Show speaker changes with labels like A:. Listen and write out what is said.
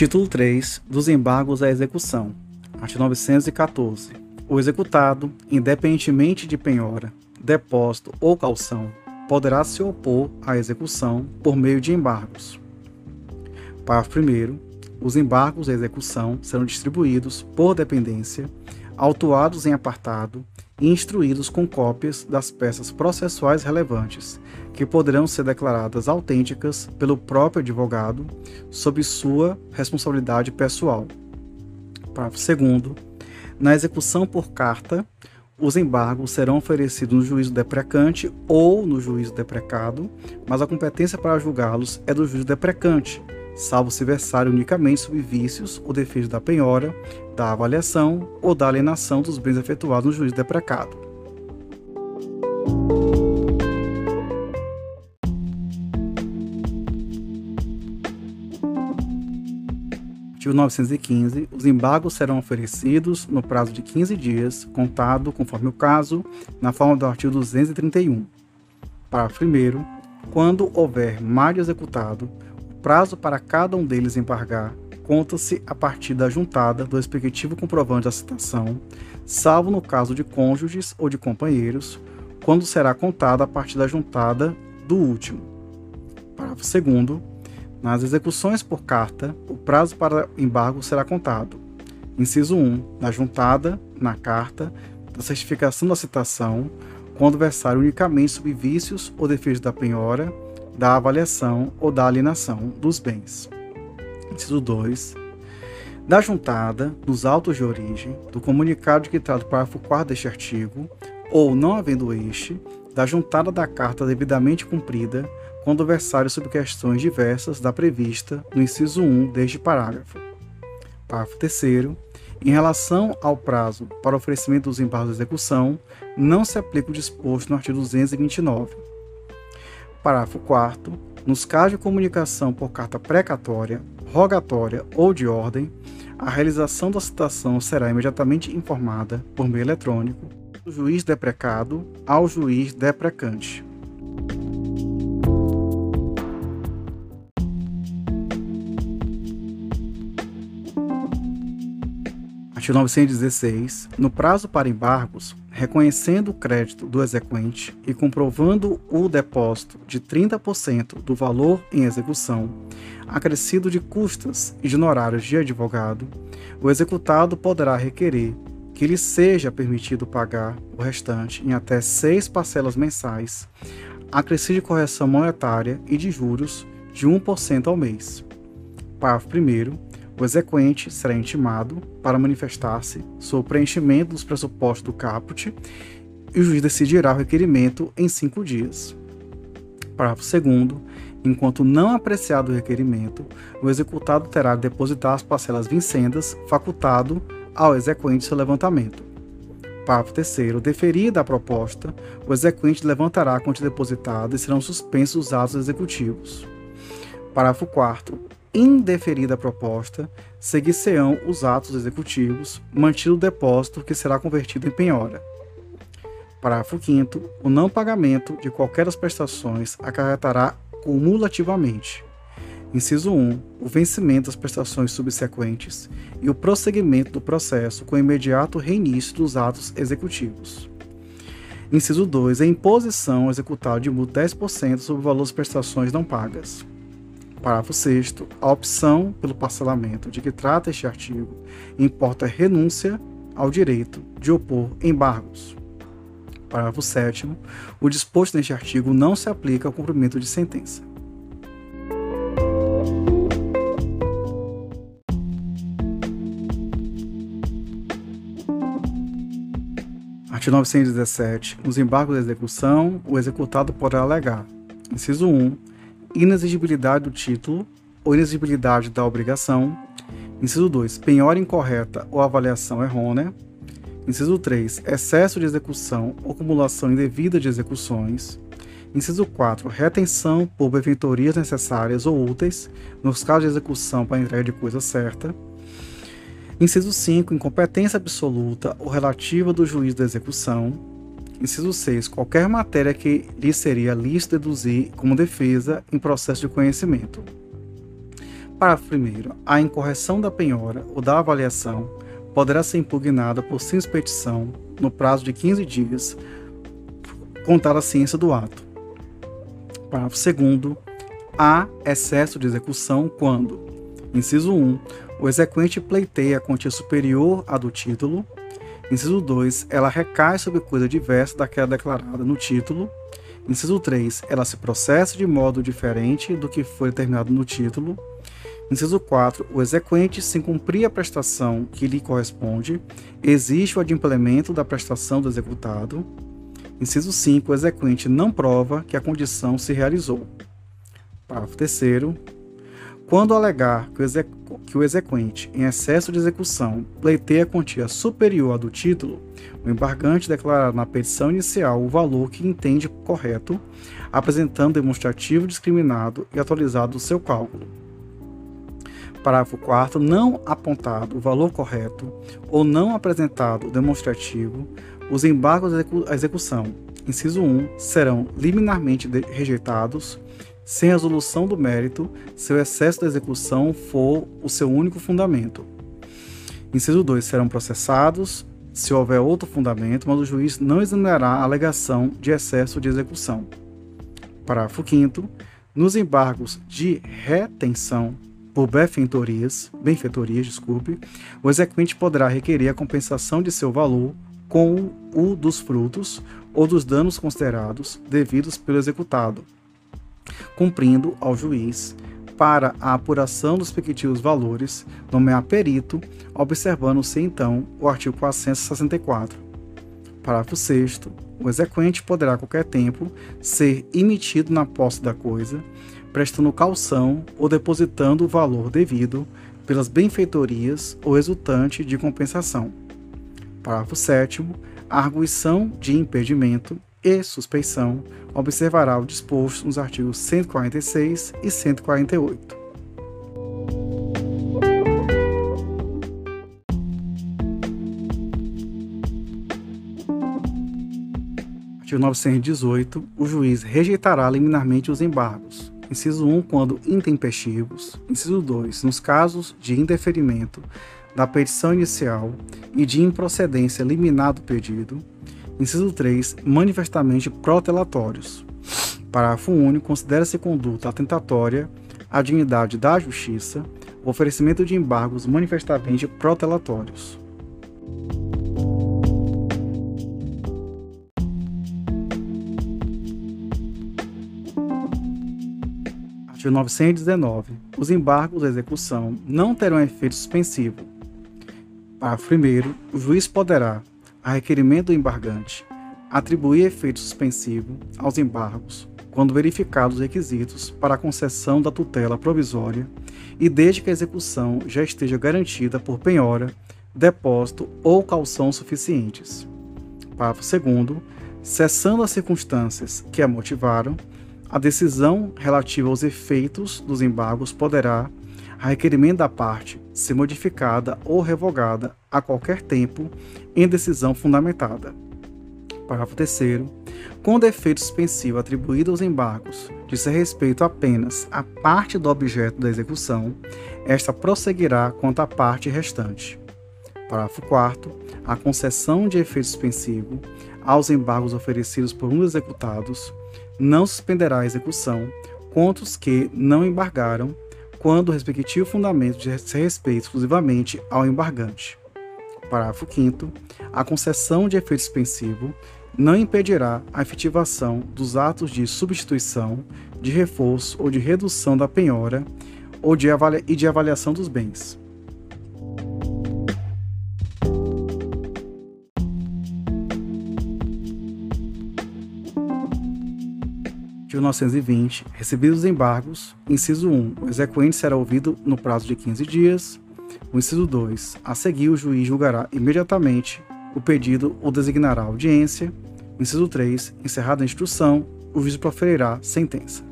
A: Título 3 dos embargos à execução. Artigo 914. O executado, independentemente de penhora, depósito ou calção, poderá se opor à execução por meio de embargos. Parágrafo 1. Os embargos à execução serão distribuídos por dependência, autuados em apartado e instruídos com cópias das peças processuais relevantes, que poderão ser declaradas autênticas pelo próprio advogado sob sua responsabilidade pessoal. Parágrafo 2. Na execução por carta, os embargos serão oferecidos no juízo deprecante ou no juízo deprecado, mas a competência para julgá-los é do juízo deprecante, salvo se versarem unicamente sobre vícios ou defeitos da penhora, da avaliação ou da alienação dos bens efetuados no juízo deprecado. Artigo 915. Os embargos serão oferecidos no prazo de 15 dias, contado, conforme o caso, na forma do artigo 231. Parágrafo 1. Quando houver mais executado, o prazo para cada um deles embargar conta-se a partir da juntada do respectivo comprovante da citação, salvo no caso de cônjuges ou de companheiros, quando será contada a partir da juntada do último. Parágrafo 2. Nas execuções por carta, o prazo para embargo será contado. Inciso 1. Na juntada, na carta, da certificação da citação, quando versar unicamente sobre vícios ou defeitos da penhora, da avaliação ou da alienação dos bens. Inciso 2. Da juntada, nos autos de origem, do comunicado que trata o parágrafo 4 deste artigo, ou não havendo este, da juntada da carta devidamente cumprida, quando versário sobre questões diversas da prevista no inciso 1 deste parágrafo. Parágrafo 3 em relação ao prazo para oferecimento dos embargos de execução, não se aplica o disposto no artigo 229. Parágrafo 4 nos casos de comunicação por carta precatória, rogatória ou de ordem, a realização da citação será imediatamente informada por meio eletrônico do juiz deprecado ao juiz deprecante. Artigo 916. No prazo para embargos, reconhecendo o crédito do exequente e comprovando o depósito de 30% do valor em execução, acrescido de custas e de honorários de advogado, o executado poderá requerer que lhe seja permitido pagar o restante em até seis parcelas mensais, acrescido de correção monetária e de juros de 1% ao mês. Parágrafo 1 o exequente será intimado para manifestar-se sobre o preenchimento dos pressupostos do caput e o juiz decidirá o requerimento em cinco dias. Parágrafo 2. Enquanto não apreciado o requerimento, o executado terá de depositar as parcelas vincendas, facultado ao exequente seu levantamento. Parágrafo 3. Deferida a proposta, o exequente levantará a quantia depositada e serão suspensos os atos executivos. Parágrafo 4 indeferida a proposta, seguir-se-ão os atos executivos, mantido o depósito que será convertido em penhora. Parágrafo 5 O não pagamento de qualquer das prestações acarretará cumulativamente. Inciso 1. O vencimento das prestações subsequentes e o prosseguimento do processo com imediato reinício dos atos executivos. Inciso 2. A imposição executada de multa 10% sobre o valor das prestações não pagas. Parágrafo 6. A opção pelo parcelamento de que trata este artigo importa renúncia ao direito de opor embargos. Parágrafo 7. O disposto neste artigo não se aplica ao cumprimento de sentença. Artigo 917. Nos embargos de execução, o executado poderá alegar: inciso 1 inexigibilidade do título ou inexigibilidade da obrigação. Inciso 2. Penhora incorreta ou avaliação errônea. Inciso 3. Excesso de execução ou acumulação indevida de execuções. Inciso 4. Retenção por benfeitorias necessárias ou úteis, nos casos de execução para entrega de coisa certa. Inciso 5. Incompetência absoluta ou relativa do juiz da execução. Inciso 6. Qualquer matéria que lhe seria lícito deduzir como defesa em processo de conhecimento. Parágrafo 1. A incorreção da penhora ou da avaliação poderá ser impugnada por simples petição no prazo de 15 dias, contada a ciência do ato. Parágrafo 2. Há excesso de execução quando, inciso 1, o exequente pleiteia a quantia superior à do título. Inciso 2, ela recai sobre coisa diversa daquela declarada no título. Inciso 3, ela se processa de modo diferente do que foi determinado no título. Inciso 4. O exequente, sem cumprir a prestação que lhe corresponde, existe o adimplemento da prestação do executado. Inciso 5. O exequente não prova que a condição se realizou. Parágrafo 3. Quando alegar que o, que o exequente, em excesso de execução, pleiteia quantia superior à do título, o embargante declarará na petição inicial o valor que entende correto, apresentando demonstrativo discriminado e atualizado do seu cálculo. Parágrafo 4 não apontado o valor correto ou não apresentado o demonstrativo, os embargos à execução, inciso 1, serão liminarmente rejeitados sem resolução do mérito se o excesso da execução for o seu único fundamento. Inciso 2, serão processados se houver outro fundamento, mas o juiz não examinará a alegação de excesso de execução. Parágrafo 5 nos embargos de retenção por benfeitorias, benfeitorias, desculpe, o exequente poderá requerer a compensação de seu valor com o dos frutos ou dos danos considerados devidos pelo executado, cumprindo ao juiz para a apuração dos respectivos valores nomear perito, observando-se então o artigo 464. Parágrafo 6 o exequente poderá a qualquer tempo ser emitido na posse da coisa prestando calção ou depositando o valor devido pelas benfeitorias ou resultante de compensação. Parágrafo 7 a arguição de impedimento e suspeição observará o disposto nos artigos 146 e 148. Artigo 918. O juiz rejeitará liminarmente os embargos, Inciso 1, quando intempestivos. Inciso 2, nos casos de indeferimento da petição inicial e de improcedência liminar do pedido. Inciso 3, manifestamente protelatórios. Parágrafo único. Considera-se conduta atentatória à dignidade da justiça o oferecimento de embargos manifestamente protelatórios. Artigo 919. Os embargos da execução não terão efeito suspensivo. Parágrafo 1. O juiz poderá, a requerimento do embargante, atribuir efeito suspensivo aos embargos quando verificados os requisitos para a concessão da tutela provisória e desde que a execução já esteja garantida por penhora, depósito ou calção suficientes. Parágrafo 2. Cessando as circunstâncias que a motivaram, a decisão relativa aos efeitos dos embargos poderá, requerimento da parte, ser modificada ou revogada a qualquer tempo em decisão fundamentada. Parágrafo 3. Com defeito suspensivo atribuído aos embargos, ser respeito apenas à parte do objeto da execução, esta prosseguirá quanto à parte restante. Parágrafo 4. A concessão de efeito suspensivo aos embargos oferecidos por um dos executados não suspenderá a execução contra os que não embargaram, quando o respectivo fundamento diz respeito exclusivamente ao embargante. Parágrafo 5 A concessão de efeito suspensivo não impedirá a efetivação dos atos de substituição, de reforço ou de redução da penhora ou de e de avaliação dos bens. 1920, recebidos os embargos, inciso 1, o exequente será ouvido no prazo de 15 dias. O inciso 2, a seguir o juiz julgará imediatamente o pedido ou designará audiência. O inciso 3, encerrada a instrução, o juiz proferirá sentença.